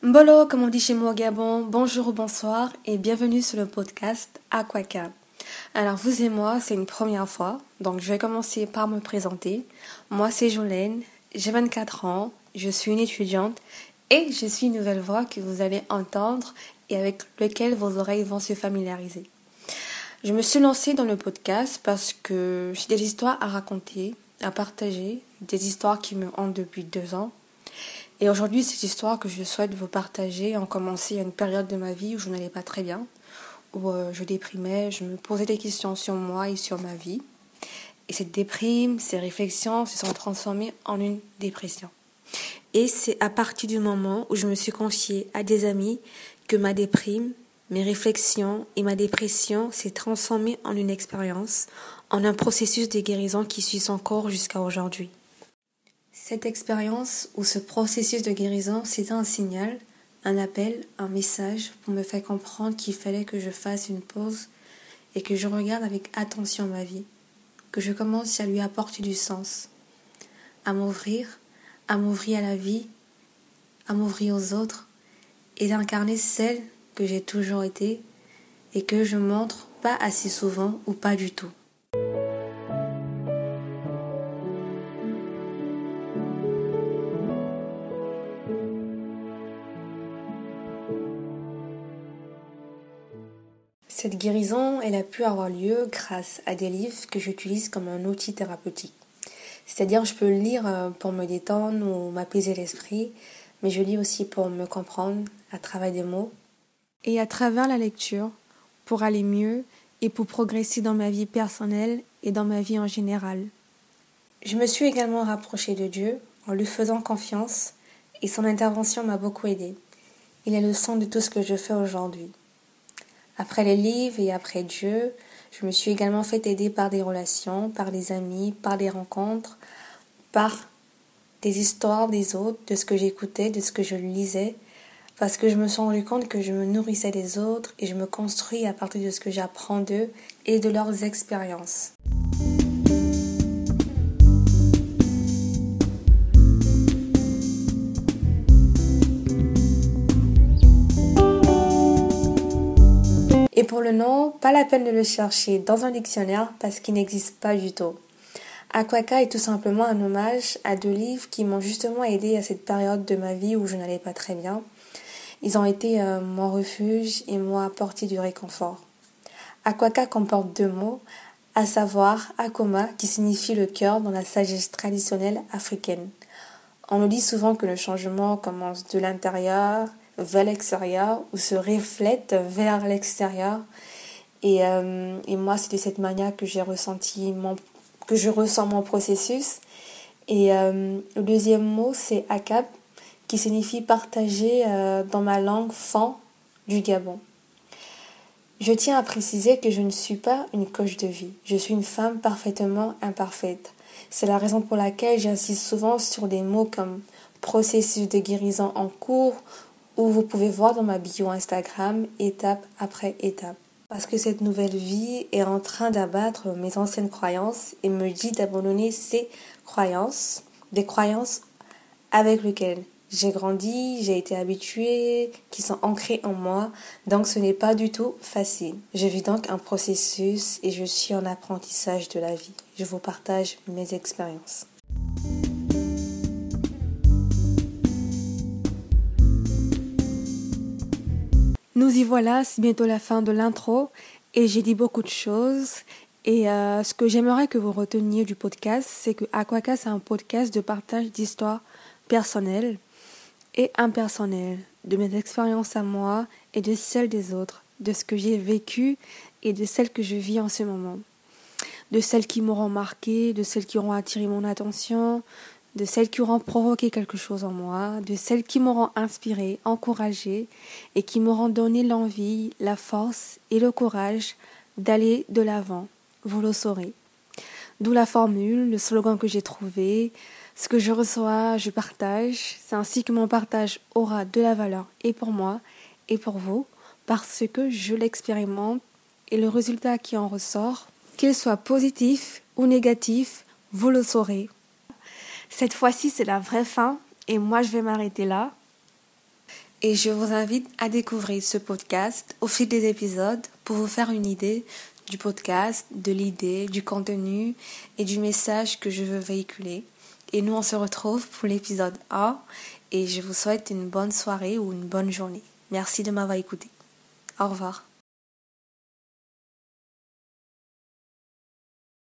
Mbolo, comme on dit chez moi au Gabon, bonjour ou bonsoir et bienvenue sur le podcast Aquaca. Alors vous et moi, c'est une première fois, donc je vais commencer par me présenter. Moi c'est Jolène, j'ai 24 ans, je suis une étudiante et je suis une nouvelle voix que vous allez entendre et avec lequel vos oreilles vont se familiariser. Je me suis lancée dans le podcast parce que j'ai des histoires à raconter, à partager, des histoires qui me hantent depuis deux ans et aujourd'hui, cette histoire que je souhaite vous partager en commencé à une période de ma vie où je n'allais pas très bien, où euh, je déprimais, je me posais des questions sur moi et sur ma vie. Et cette déprime, ces réflexions se sont transformées en une dépression. Et c'est à partir du moment où je me suis confiée à des amis que ma déprime, mes réflexions et ma dépression s'est transformée en une expérience, en un processus de guérison qui suit encore jusqu'à aujourd'hui. Cette expérience ou ce processus de guérison, c'est un signal, un appel, un message pour me faire comprendre qu'il fallait que je fasse une pause et que je regarde avec attention ma vie, que je commence à lui apporter du sens, à m'ouvrir, à m'ouvrir à la vie, à m'ouvrir aux autres et d'incarner celle que j'ai toujours été et que je montre pas assez souvent ou pas du tout. Cette guérison, elle a pu avoir lieu grâce à des livres que j'utilise comme un outil thérapeutique. C'est-à-dire, je peux lire euh, pour me détendre ou m'apaiser l'esprit, mais je lis aussi pour me comprendre à travers des mots. Et à travers la lecture, pour aller mieux et pour progresser dans ma vie personnelle et dans ma vie en général. Je me suis également rapprochée de Dieu en lui faisant confiance et son intervention m'a beaucoup aidée. Il est le centre de tout ce que je fais aujourd'hui. Après les livres et après Dieu, je me suis également fait aider par des relations, par des amis, par des rencontres, par des histoires des autres, de ce que j'écoutais, de ce que je lisais, parce que je me suis rendu compte que je me nourrissais des autres et je me construis à partir de ce que j'apprends d'eux et de leurs expériences. Et pour le nom, pas la peine de le chercher dans un dictionnaire parce qu'il n'existe pas du tout. Aquaka est tout simplement un hommage à deux livres qui m'ont justement aidé à cette période de ma vie où je n'allais pas très bien. Ils ont été euh, mon refuge et m'ont apporté du réconfort. Aquaka comporte deux mots, à savoir Akoma qui signifie le cœur dans la sagesse traditionnelle africaine. On nous dit souvent que le changement commence de l'intérieur vers l'extérieur ou se reflète vers l'extérieur. Et, euh, et, moi, c'est de cette manière que j'ai ressenti mon, que je ressens mon processus. Et euh, le deuxième mot, c'est akab, qui signifie partager euh, dans ma langue fan du Gabon. Je tiens à préciser que je ne suis pas une coach de vie. Je suis une femme parfaitement imparfaite. C'est la raison pour laquelle j'insiste souvent sur des mots comme processus de guérison en cours où vous pouvez voir dans ma bio Instagram étape après étape. Parce que cette nouvelle vie est en train d'abattre mes anciennes croyances et me dit d'abandonner ces croyances, des croyances avec lesquelles j'ai grandi, j'ai été habituée, qui sont ancrées en moi, donc ce n'est pas du tout facile. Je vis donc un processus et je suis en apprentissage de la vie. Je vous partage mes expériences. Nous y voilà, c'est bientôt la fin de l'intro et j'ai dit beaucoup de choses. Et euh, ce que j'aimerais que vous reteniez du podcast, c'est que Aquaka, c'est un podcast de partage d'histoires personnelles et impersonnelles, de mes expériences à moi et de celles des autres, de ce que j'ai vécu et de celles que je vis en ce moment, de celles qui m'auront marqué, de celles qui auront attiré mon attention, de celles qui auront provoqué quelque chose en moi, de celles qui m'auront inspiré, encouragé et qui m'auront donné l'envie, la force et le courage d'aller de l'avant. Vous le saurez. D'où la formule, le slogan que j'ai trouvé, ce que je reçois, je partage. C'est ainsi que mon partage aura de la valeur et pour moi et pour vous, parce que je l'expérimente et le résultat qui en ressort, qu'il soit positif ou négatif, vous le saurez. Cette fois-ci, c'est la vraie fin et moi, je vais m'arrêter là. Et je vous invite à découvrir ce podcast au fil des épisodes pour vous faire une idée du podcast, de l'idée, du contenu et du message que je veux véhiculer. Et nous, on se retrouve pour l'épisode 1 et je vous souhaite une bonne soirée ou une bonne journée. Merci de m'avoir écouté. Au revoir.